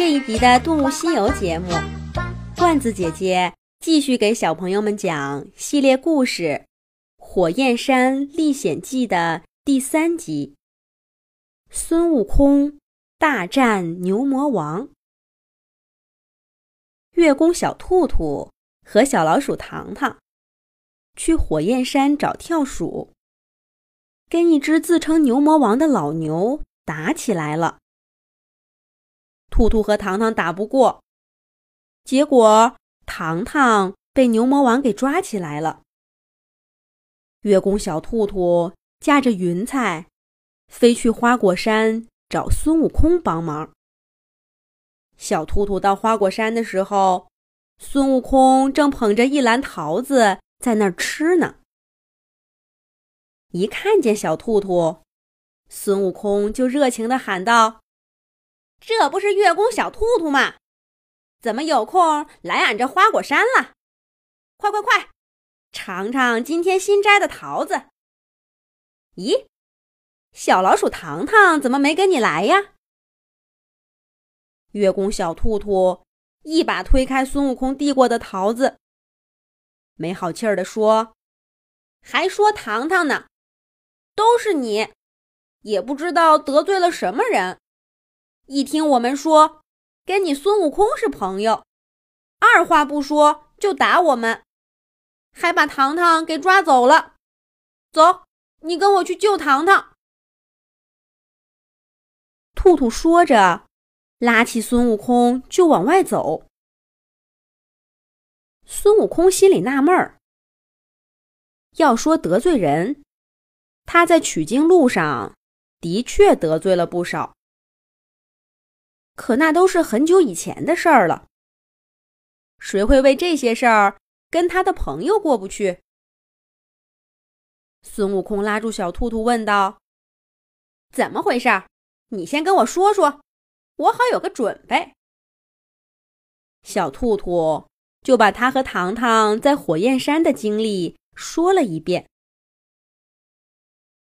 这一集的《动物西游》节目，罐子姐姐继续给小朋友们讲系列故事《火焰山历险记》的第三集：孙悟空大战牛魔王。月宫小兔兔和小老鼠糖糖去火焰山找跳鼠，跟一只自称牛魔王的老牛打起来了。兔兔和糖糖打不过，结果糖糖被牛魔王给抓起来了。月宫小兔兔驾着云彩，飞去花果山找孙悟空帮忙。小兔兔到花果山的时候，孙悟空正捧着一篮桃子在那儿吃呢。一看见小兔兔，孙悟空就热情地喊道。这不是月宫小兔兔吗？怎么有空来俺这花果山了？快快快，尝尝今天新摘的桃子。咦，小老鼠糖糖怎么没跟你来呀？月宫小兔兔一把推开孙悟空递过的桃子，没好气儿地说：“还说糖糖呢，都是你，也不知道得罪了什么人。”一听我们说跟你孙悟空是朋友，二话不说就打我们，还把糖糖给抓走了。走，你跟我去救糖糖。兔兔说着，拉起孙悟空就往外走。孙悟空心里纳闷儿，要说得罪人，他在取经路上的确得罪了不少。可那都是很久以前的事儿了，谁会为这些事儿跟他的朋友过不去？孙悟空拉住小兔兔问道：“怎么回事？你先跟我说说，我好有个准备。”小兔兔就把他和糖糖在火焰山的经历说了一遍。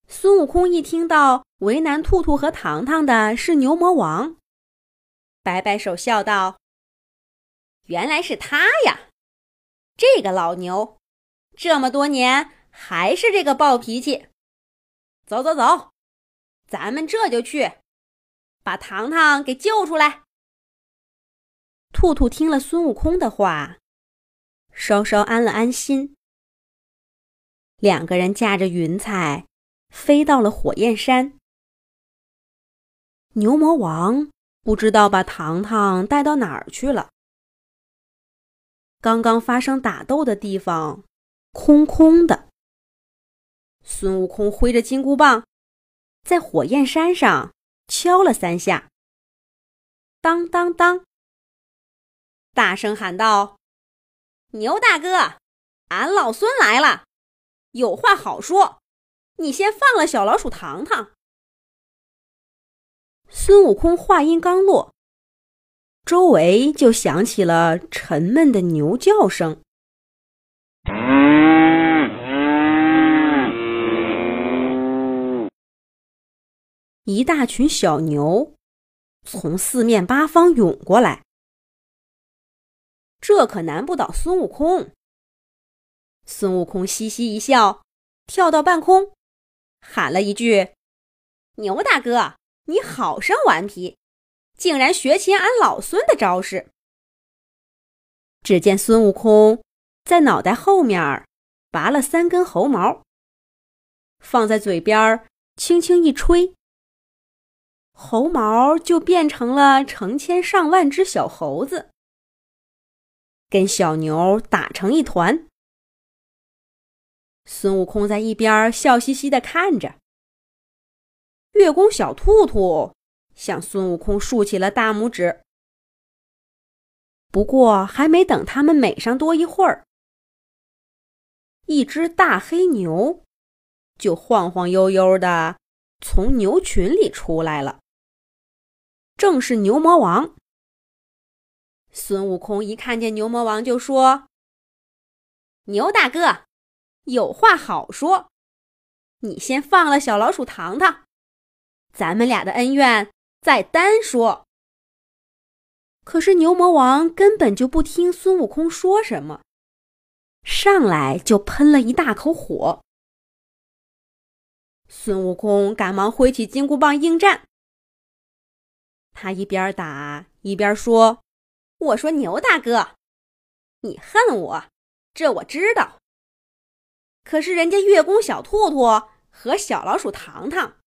孙悟空一听到为难兔兔和糖糖的是牛魔王。摆摆手，笑道：“原来是他呀！这个老牛，这么多年还是这个暴脾气。走走走，咱们这就去把糖糖给救出来。”兔兔听了孙悟空的话，稍稍安了安心。两个人驾着云彩，飞到了火焰山。牛魔王。不知道把糖糖带到哪儿去了。刚刚发生打斗的地方，空空的。孙悟空挥着金箍棒，在火焰山上敲了三下，当当当，大声喊道：“牛大哥，俺老孙来了，有话好说，你先放了小老鼠糖糖。”孙悟空话音刚落，周围就响起了沉闷的牛叫声。一大群小牛从四面八方涌过来，这可难不倒孙悟空。孙悟空嘻嘻一笑，跳到半空，喊了一句：“牛大哥。”你好生顽皮，竟然学起俺老孙的招式。只见孙悟空在脑袋后面拔了三根猴毛，放在嘴边轻轻一吹，猴毛就变成了成千上万只小猴子，跟小牛打成一团。孙悟空在一边笑嘻嘻的看着。月宫小兔兔向孙悟空竖起了大拇指。不过，还没等他们美上多一会儿，一只大黑牛就晃晃悠悠的从牛群里出来了。正是牛魔王。孙悟空一看见牛魔王，就说：“牛大哥，有话好说，你先放了小老鼠糖糖。”咱们俩的恩怨再单说。可是牛魔王根本就不听孙悟空说什么，上来就喷了一大口火。孙悟空赶忙挥起金箍棒应战。他一边打一边说：“我说牛大哥，你恨我，这我知道。可是人家月宫小兔兔和小老鼠糖糖，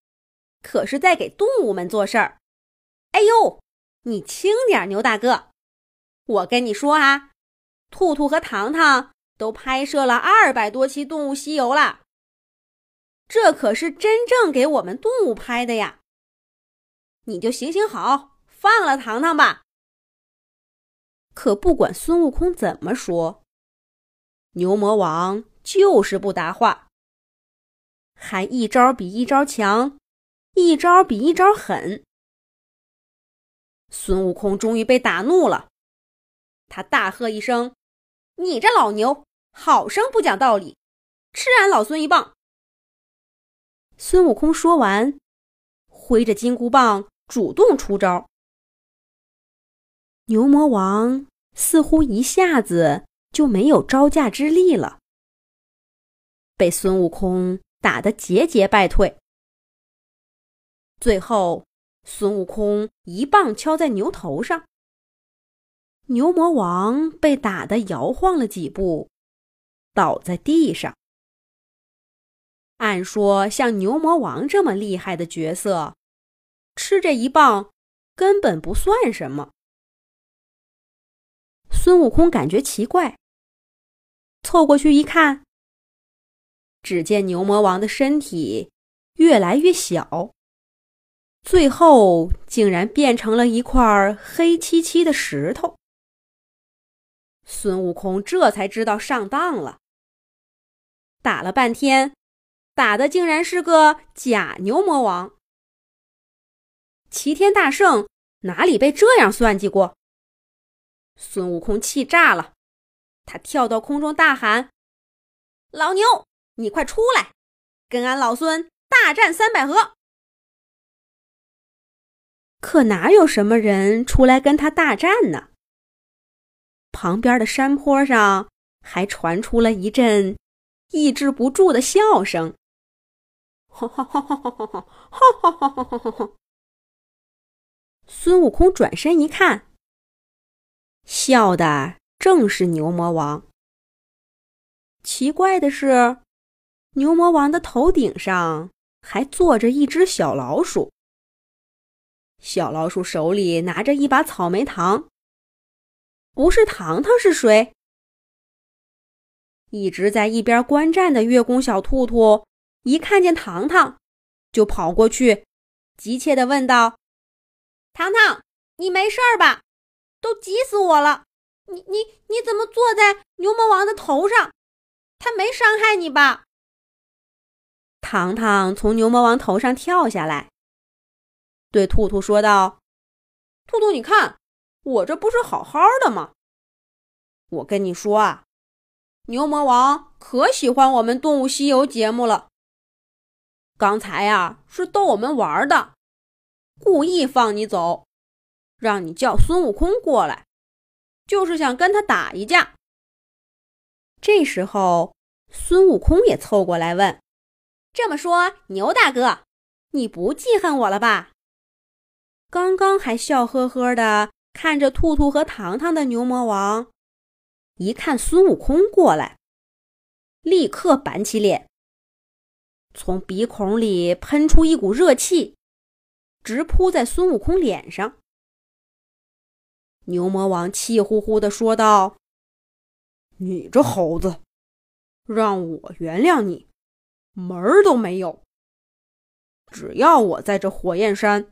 可是在给动物们做事儿。哎呦，你轻点，牛大哥！我跟你说啊，兔兔和糖糖都拍摄了二百多期《动物西游》了，这可是真正给我们动物拍的呀。”你就行行好，放了糖糖吧。可不管孙悟空怎么说，牛魔王就是不答话，还一招比一招强，一招比一招狠。孙悟空终于被打怒了，他大喝一声：“你这老牛，好生不讲道理，吃俺老孙一棒！”孙悟空说完，挥着金箍棒。主动出招，牛魔王似乎一下子就没有招架之力了，被孙悟空打得节节败退。最后，孙悟空一棒敲在牛头上，牛魔王被打得摇晃了几步，倒在地上。按说，像牛魔王这么厉害的角色。吃这一棒根本不算什么。孙悟空感觉奇怪，凑过去一看，只见牛魔王的身体越来越小，最后竟然变成了一块黑漆漆的石头。孙悟空这才知道上当了，打了半天，打的竟然是个假牛魔王。齐天大圣哪里被这样算计过？孙悟空气炸了，他跳到空中大喊：“老牛，你快出来，跟俺老孙大战三百合！”可哪有什么人出来跟他大战呢？旁边的山坡上还传出了一阵抑制不住的笑声：“哈哈哈哈哈哈！”孙悟空转身一看，笑的正是牛魔王。奇怪的是，牛魔王的头顶上还坐着一只小老鼠。小老鼠手里拿着一把草莓糖。不是糖糖是谁？一直在一边观战的月宫小兔兔一看见糖糖，就跑过去，急切的问道。糖糖，你没事儿吧？都急死我了！你你你怎么坐在牛魔王的头上？他没伤害你吧？糖糖从牛魔王头上跳下来，对兔兔说道：“兔兔，你看，我这不是好好的吗？我跟你说啊，牛魔王可喜欢我们《动物西游》节目了。刚才呀，是逗我们玩的。”故意放你走，让你叫孙悟空过来，就是想跟他打一架。这时候，孙悟空也凑过来问：“这么说，牛大哥，你不记恨我了吧？”刚刚还笑呵呵的看着兔兔和糖糖的牛魔王，一看孙悟空过来，立刻板起脸，从鼻孔里喷出一股热气。直扑在孙悟空脸上，牛魔王气呼呼地说道：“你这猴子，让我原谅你，门儿都没有！只要我在这火焰山，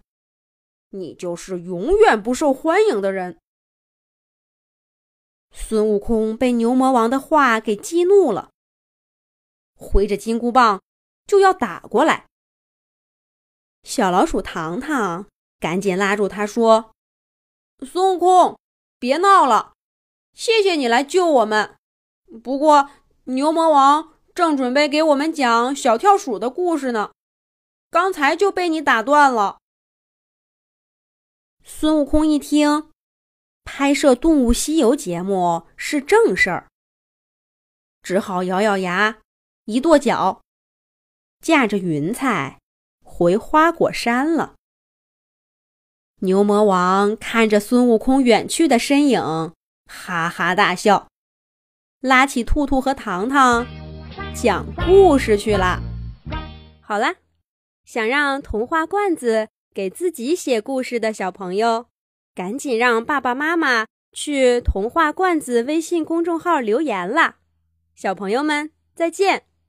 你就是永远不受欢迎的人。”孙悟空被牛魔王的话给激怒了，挥着金箍棒就要打过来。小老鼠糖糖赶紧拉住他说：“孙悟空，别闹了，谢谢你来救我们。不过牛魔王正准备给我们讲小跳鼠的故事呢，刚才就被你打断了。”孙悟空一听，拍摄《动物西游》节目是正事儿，只好咬咬牙，一跺脚，驾着云彩回花果山了。牛魔王看着孙悟空远去的身影，哈哈大笑，拉起兔兔和糖糖讲故事去了。好啦，想让童话罐子给自己写故事的小朋友。赶紧让爸爸妈妈去童话罐子微信公众号留言啦！小朋友们再见。